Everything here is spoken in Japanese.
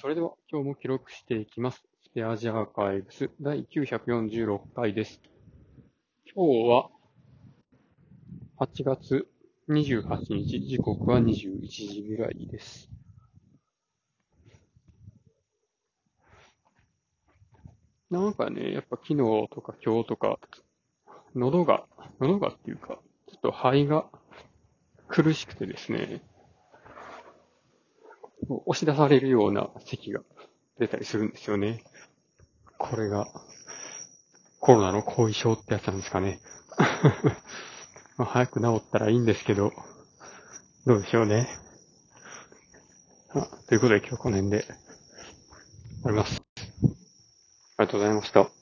それでは今日も記録していきます。スペアジアーカイブス第946回です。今日は8月28日、時刻は21時ぐらいです。なんかね、やっぱ昨日とか今日とか、喉が、喉がっていうか、ちょっと肺が苦しくてですね、押し出されるような咳が出たりするんですよね。これがコロナの後遺症ってやつなんですかね。まあ早く治ったらいいんですけど、どうでしょうね。ということで今日この辺で終わります。ありがとうございました。